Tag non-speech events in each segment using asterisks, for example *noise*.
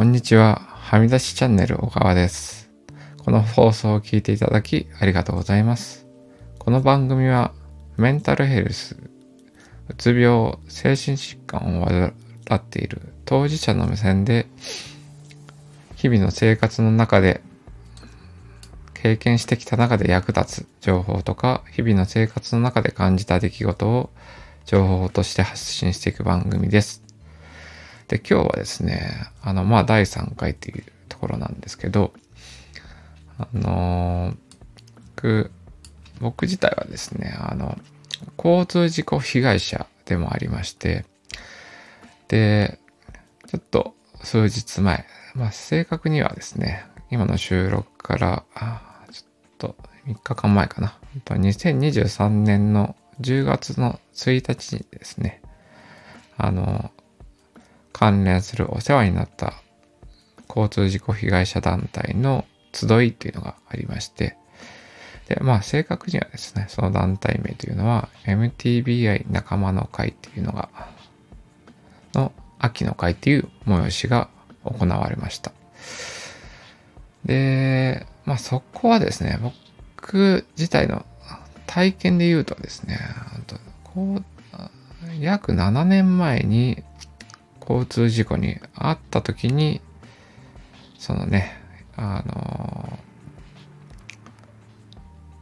こんにちは。はみ出しチャンネル小川です。この放送を聞いていただきありがとうございます。この番組はメンタルヘルス、うつ病、精神疾患を患っている当事者の目線で日々の生活の中で経験してきた中で役立つ情報とか日々の生活の中で感じた出来事を情報として発信していく番組です。で、今日はですね、あの、まあ、第3回っていうところなんですけど、あのー僕、僕自体はですね、あの、交通事故被害者でもありまして、で、ちょっと数日前、まあ、正確にはですね、今の収録から、ちょっと3日間前かな。2023年の10月の1日にですね、あの、関連するお世話になった交通事故被害者団体の集いっていうのがありまして、で、まあ正確にはですね、その団体名というのは MTBI 仲間の会っていうのが、の秋の会っていう催しが行われました。で、まあそこはですね、僕自体の体験で言うとですね、こう約7年前に交通事故に遭った時に、そのね、あの、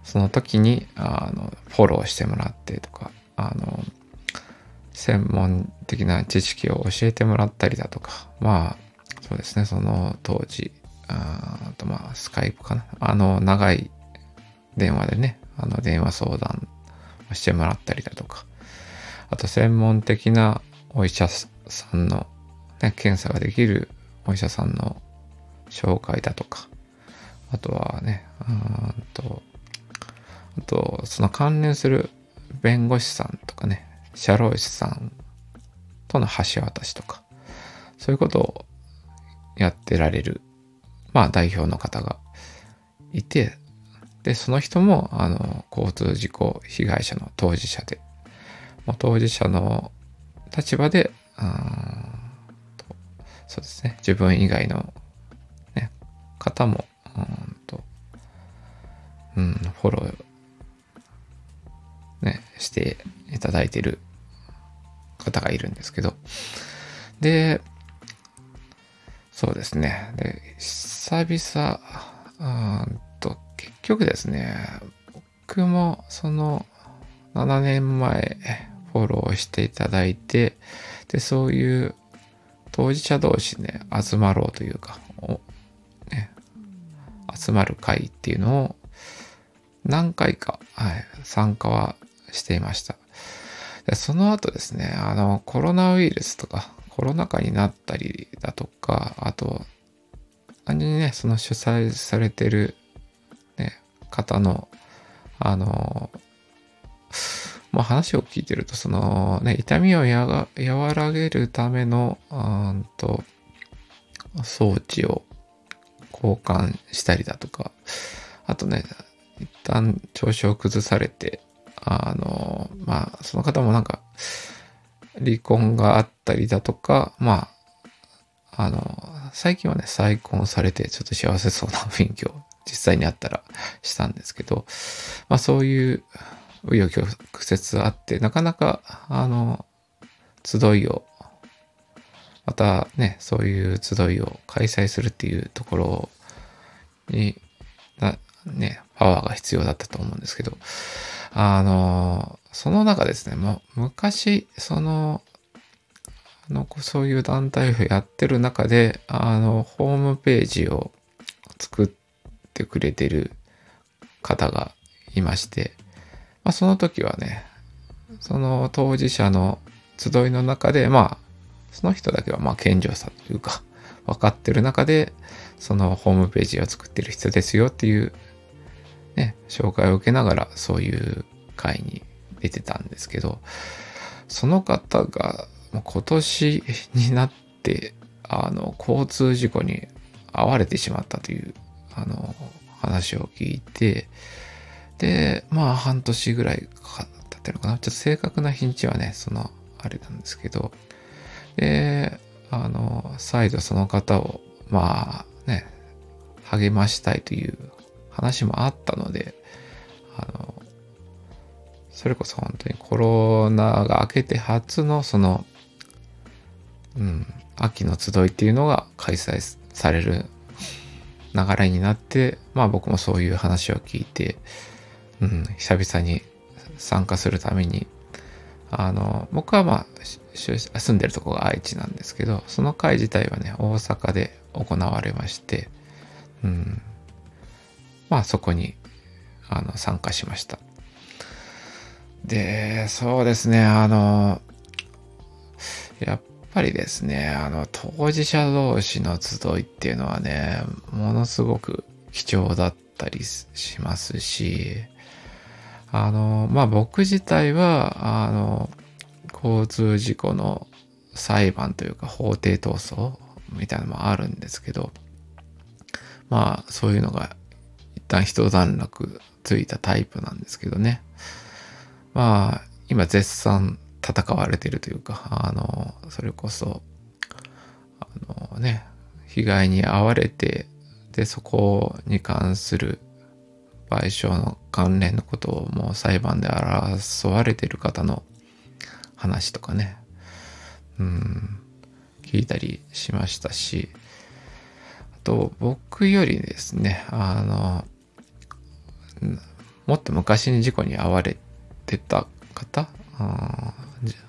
その時に、あの、フォローしてもらってとか、あの、専門的な知識を教えてもらったりだとか、まあ、そうですね、その当時、ああとまあ、スカイプかな。あの、長い電話でね、あの、電話相談をしてもらったりだとか、あと専門的なお医者さんの、ね、検査ができるお医者さんの紹介だとか、あとはね、うんと、あと、その関連する弁護士さんとかね、社労士さんとの橋渡しとか、そういうことをやってられる、まあ代表の方がいて、で、その人も、あの、交通事故被害者の当事者で、もう当事者の立場で、うーんとそうですね、自分以外の、ね、方も、うんと、うん、フォロー、ね、していただいてる方がいるんですけど、で、そうですね、で、久々、うんと、結局ですね、僕もその7年前フォローしていただいて、で、そういう当事者同士で集まろうというか、ね、集まる会っていうのを何回か、はい、参加はしていました。でその後ですね、あの、コロナウイルスとか、コロナ禍になったりだとか、あと、単純にね、その主催されてる、ね、方の、あの、まあ話を聞いてると、そのね、痛みを和らげるための、うんと、装置を交換したりだとか、あとね、一旦調子を崩されて、あの、まあ、その方もなんか、離婚があったりだとか、まあ、あの、最近はね、再婚されて、ちょっと幸せそうな雰囲気を実際にあったらしたんですけど、まあそういう紆余曲折あって、なかなか、あの、集いを、またね、そういう集いを開催するっていうところに、なね、パワーが必要だったと思うんですけど、あの、その中ですね、もう昔、その、の、そういう団体をやってる中で、あの、ホームページを作ってくれてる方がいまして、まあ、その時はね、その当事者の集いの中で、まあ、その人だけはまあ健常さというか、分かってる中で、そのホームページを作ってる人ですよっていう、ね、紹介を受けながらそういう会に出てたんですけど、その方が今年になって、あの、交通事故に遭われてしまったという、あの、話を聞いて、で、まあ半年ぐらいかかったってるのかな。ちょっと正確な日にちはね、その、あれなんですけど、で、あの、再度その方を、まあね、励ましたいという話もあったので、あの、それこそ本当にコロナが明けて初のその、うん、秋の集いっていうのが開催される流れになって、まあ僕もそういう話を聞いて、うん、久々に参加するために、あの、僕はまあ、住んでるとこが愛知なんですけど、その会自体はね、大阪で行われまして、うん、まあそこに、あの、参加しました。で、そうですね、あの、やっぱりですね、あの、当事者同士の集いっていうのはね、ものすごく貴重だったりしますし、あの、まあ、僕自体は、あの、交通事故の裁判というか法廷闘争みたいなのもあるんですけど、まあ、そういうのが一旦一段落ついたタイプなんですけどね。まあ、今絶賛戦われてるというか、あの、それこそ、あのね、被害に遭われて、で、そこに関する賠償の関連のことをもう裁判で争われてる方の話とかね、うん、聞いたりしましたし、あと僕よりですね、あの、もっと昔に事故に遭われてた方、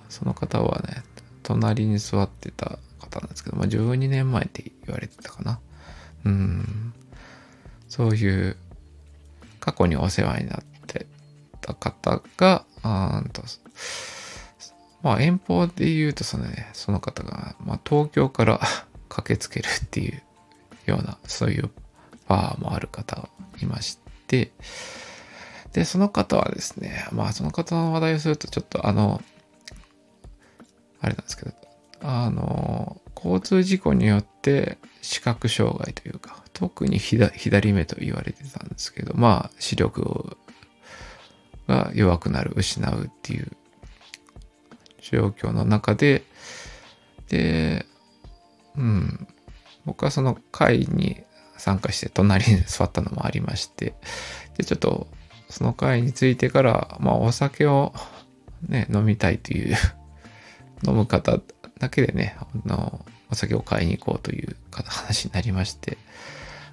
その方はね、隣に座ってた方なんですけど、まあ、12年前って言われてたかな。うん。そういう過去にお世話になってた方が、あとまあ遠方で言うとそのね、その方が、まあ、東京から *laughs* 駆けつけるっていうような、そういうバーもある方いまして、で、その方はですね、まあその方の話題をするとちょっとあの、あれなんですけど、あの、交通事故によって視覚障害というか、特に左目と言われてたんですけど、まあ視力が弱くなる、失うっていう状況の中で、で、うん、僕はその会に参加して隣に座ったのもありまして、で、ちょっとその会についてから、まあお酒をね、飲みたいという飲む方だけでね、あの、お酒を買いに行こうという話になりまして、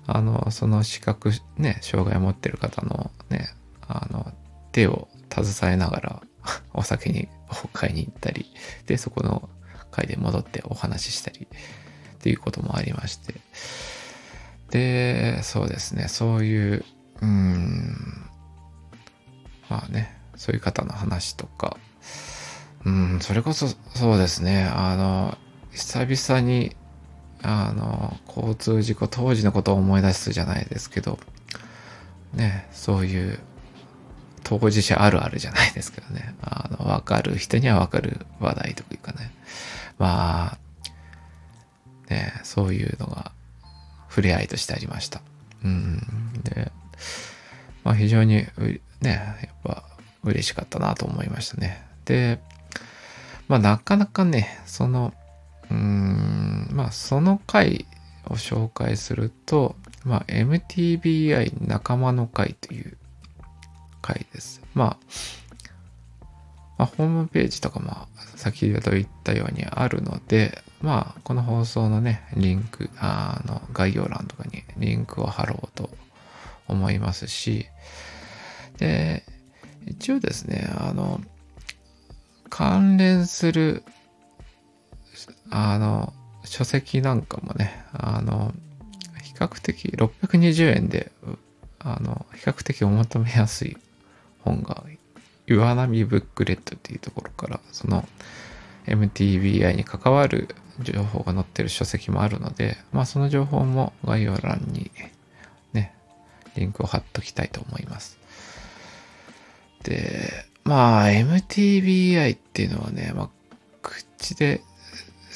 あの、その資格、ね、障害を持ってる方のね、あの、手を携えながら *laughs* お酒に買いに行ったり、で、そこの会で戻ってお話ししたりっていうこともありまして、で、そうですね、そういう、うん、まあね、そういう方の話とか、うん、それこそそうですね、あの、久々に、あの、交通事故当時のことを思い出すじゃないですけど、ね、そういう当事者あるあるじゃないですけどね。あの、わかる人にはわかる話題というかね。まあ、ね、そういうのが触れ合いとしてありました。うん。で、まあ非常に、ね、やっぱ嬉しかったなと思いましたね。で、まあなかなかね、その、うーん、まあその回を紹介すると、まあ MTBI 仲間の会という回です。まあ、まあ、ホームページとかも先ほど言ったようにあるので、まあ、この放送のね、リンク、あの、概要欄とかにリンクを貼ろうと思いますし、で、一応ですね、あの、関連する、あの、書籍なんかもね、あの、比較的620円で、あの、比較的お求めやすい本が、岩波ブックレットっていうところから、その MTBI に関わる情報が載ってる書籍もあるので、まあその情報も概要欄にね、リンクを貼っときたいと思います。で、まあ MTBI っていうのはね、まあ口で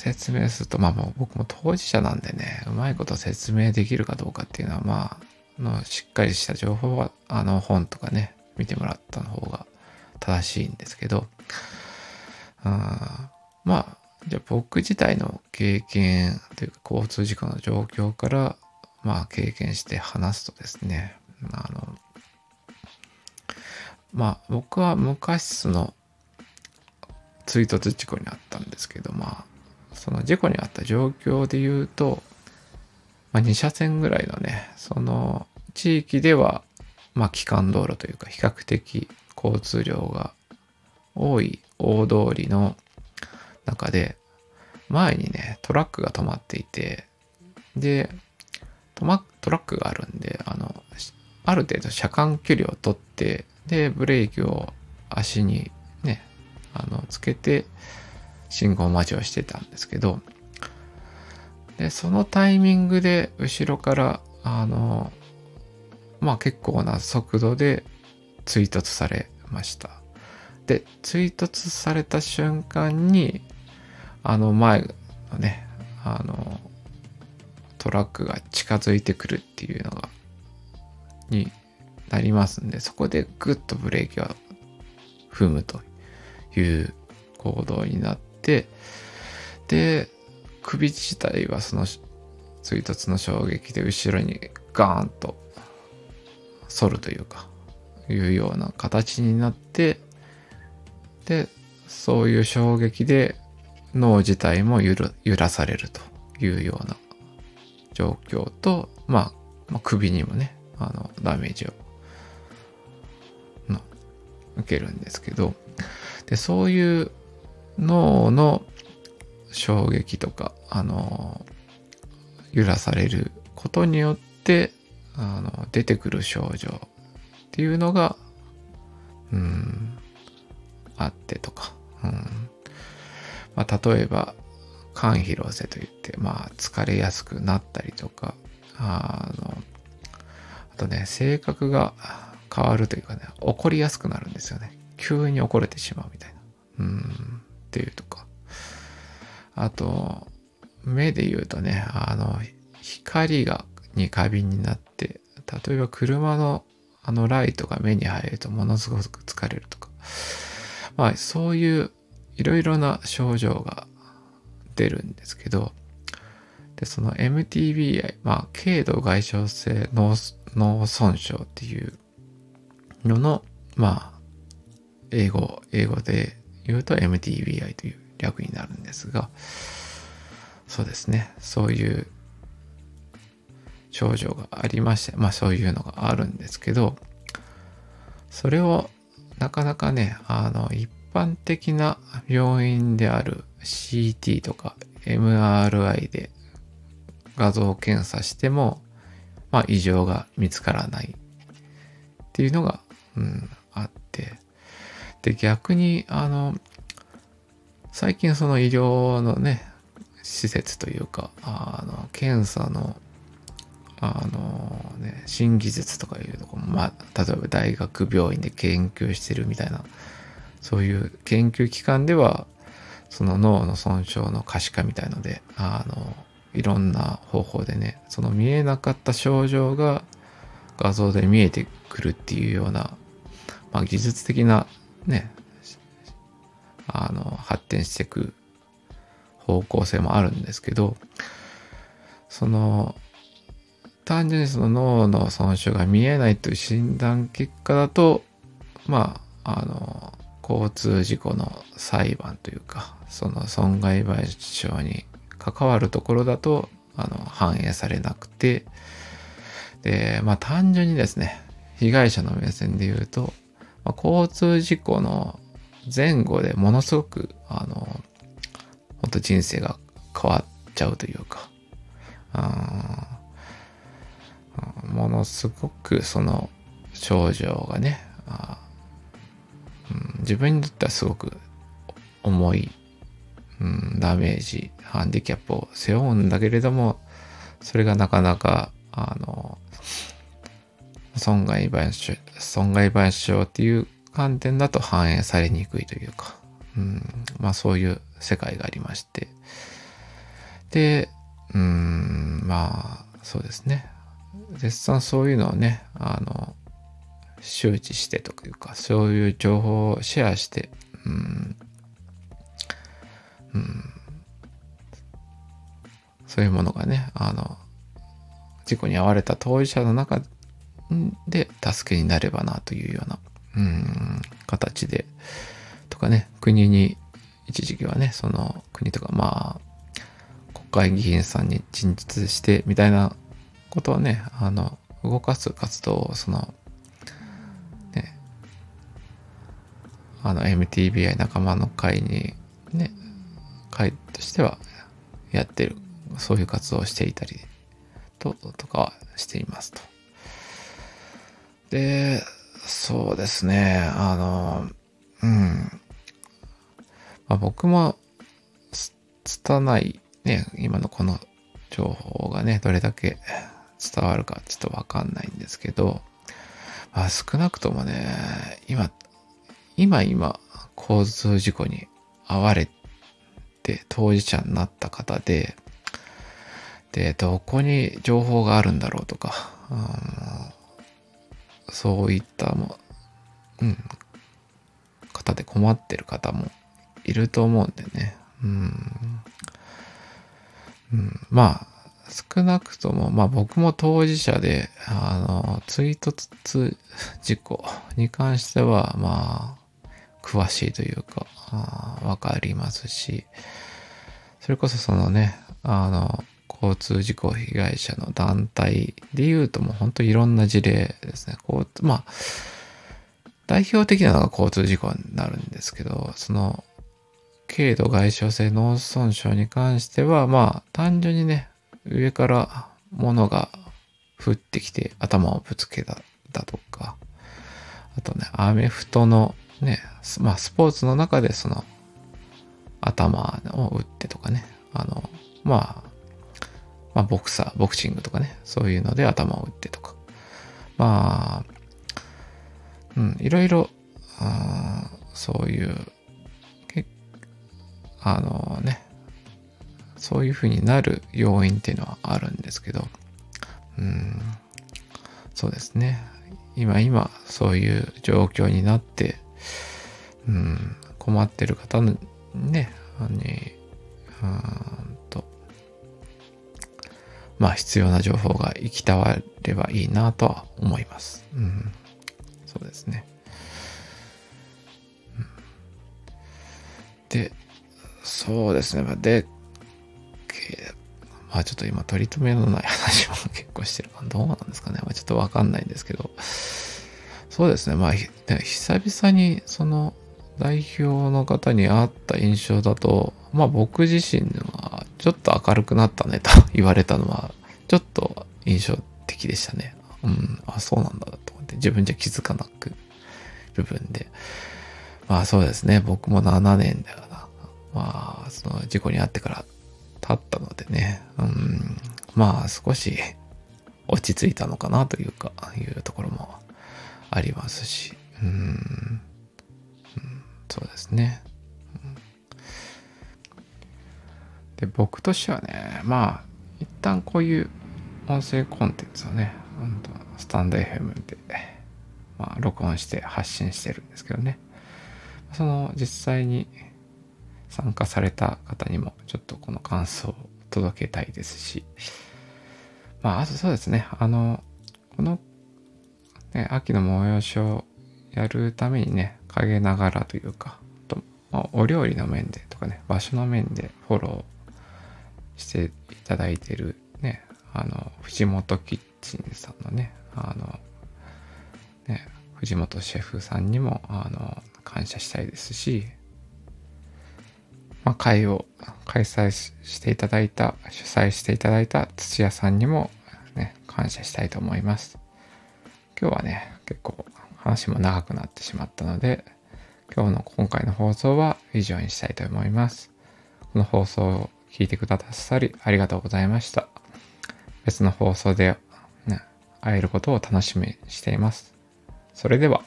説明すると、まあもう僕も当事者なんでね、うまいこと説明できるかどうかっていうのは、まあ、のしっかりした情報は、あの本とかね、見てもらった方が正しいんですけど、あまあ、じゃあ僕自体の経験というか交通事故の状況からまあ経験して話すとですね、あの、まあ僕は昔その追突事故にあったんですけど、まあその事故にあった状況で言うと、まあ2車線ぐらいのね、その地域ではまあ機関道路というか比較的交通量が多い大通りの中で前にねトラックが止まっていてでトマトラックがあるんであのある程度車間距離を取ってでブレーキを足にねあのつけて信号待ちをしてたんですけどでそのタイミングで後ろからあのまあ結構な速度で追突されました。で追突された瞬間にあの前のねあのトラックが近づいてくるっていうのがになりますんでそこでグッとブレーキを踏むという行動になってで首自体はその追突の衝撃で後ろにガーンと反るというかいうような形になってでそういう衝撃で脳自体も揺らされるというような状況と、まあ、まあ、首にもねあのダメージをの受けるんですけどでそういう脳の衝撃とかあの揺らされることによってあの出てくる症状っていうのがうんあってとか、うん。まあ、例えば肝疲労性といって、まあ、疲れやすくなったりとかあのあとね性格が変わるというかね怒りやすくなるんですよね。急に怒れてしまうみたいな。うん。っていうとか。あと目で言うとねあの光がに過敏になって例えば車のあのライトが目に入るとものすごく疲れるとか。まあそういういろいろな症状が出るんですけど。でその MTBI まあ軽度外傷性脳脳損傷っていうののまあ英語英語で言うと MTBI という略になるんですがそうですね。そういう症状がありましてまあそういうのがあるんですけどそれをなかなかねあの一般的な病院である CT とか MRI で画像検査しても、まあ、異常が見つからないっていうのが、うん、あって、で、逆に、あの、最近その医療のね、施設というか、あの、検査の、あのね、新技術とかいうとこも、まあ、例えば大学病院で研究してるみたいな、そういう研究機関では、その脳の損傷の可視化みたいので、あの、いろんな方法でね、その見えなかった症状が画像で見えてくるっていうような、まあ、技術的なね、あの、発展していく方向性もあるんですけど、その、単純にその脳の損傷が見えないという診断結果だと、まあ、あの、交通事故の裁判というか、その損害賠償に関わるところだと、あの、反映されなくて、で、まあ単純にですね、被害者の目線で言うと、まあ、交通事故の前後でものすごく、あの、本当人生が変わっちゃうというか、ものすごくその症状がね、うん、自分にとってはすごく重い、うん、ダメージ、ハンディキャップを背負うんだけれども、それがなかなか、あの、損害賠償、損害賠償っていう観点だと反映されにくいというか、うん、まあそういう世界がありまして。で、うん、まあそうですね。絶賛そういうのをね、あの、周知してというか、そういう情報をシェアして、うん、うん、そういうものがね、あの、事故に遭われた当事者の中で助けになればなというような、うん、形で、とかね、国に、一時期はね、その国とか、まあ、国会議員さんに陳述してみたいなことはね、あの、動かす活動を、その、ね、あの、MTBI 仲間の会に、ね、会としてはやってる、そういう活動をしていたり、と、とかはしていますと。で、そうですね、あの、うん。まあ、僕も、拙い、ね、今のこの情報がね、どれだけ伝わるかちょっとわかんないんですけど、まあ、少なくともね、今、今今、交通事故に遭われて当事者になった方で、で、どこに情報があるんだろうとか、そういったも、うん、方で困ってる方もいると思うんでね。うん。うん、まあ、少なくとも、まあ僕も当事者で、あの、追突事故に関しては、まあ、詳しいというか、わかりますし、それこそそのね、あの、交通事故被害者の団体で言うともう本当いろんな事例ですね。こう、まあ、代表的なのが交通事故になるんですけど、その、軽度外傷性脳損傷に関しては、まあ、単純にね、上から物が降ってきて頭をぶつけただとか、あとね、アメフトのね、まあ、スポーツの中でその、頭を打ってとかね、あの、まあ、まあ、ボクサー、ボクシングとかね、そういうので頭を打ってとか。まあ、うん、いろいろ、あそういう、あのね、そういうふうになる要因っていうのはあるんですけど、うん、そうですね。今今、そういう状況になって、うん、困ってる方のね、に、うん、まあ必要な情報が行きたわればいいなとは思います。うん、そうですね。で、そうですね。で、まあちょっと今取り留めのない話も結構してるかどうなんですかね。まあちょっとわかんないんですけど。そうですね。まあ、久々にその代表の方に会った印象だと、まあ僕自身はちょっと明るくなったねと言われたのは、ちょっと印象的でしたね。うん、あ、そうなんだと思って自分じゃ気づかなく部分で。まあそうですね。僕も7年だよな。まあ、その事故に遭ってから経ったのでね。うん、まあ少し落ち着いたのかなというか、いうところもありますし。うん、うん、そうですね。で、僕としてはね、まあ、一旦こういう音声コンテンツをね、スタンド FM で、まあ、録音して発信してるんですけどね。その実際に参加された方にもちょっとこの感想を届けたいですし、まあ、あとそうですね、あの、この、ね、秋の催しをやるためにね、陰ながらというか、とまあ、お料理の面でとかね、場所の面でフォローしていただいてるね、あの、藤本キッチンさんのね、あの、ね、藤本シェフさんにも、あの、感謝したいですし、まあ、会を開催していただいた、主催していただいた土屋さんにも、ね、感謝したいと思います。今日はね、結構話も長くなってしまったので、今日の今回の放送は以上にしたいと思います。この放送聞いてくださりありがとうございました。別の放送で、会えることを楽しみにしています。それでは。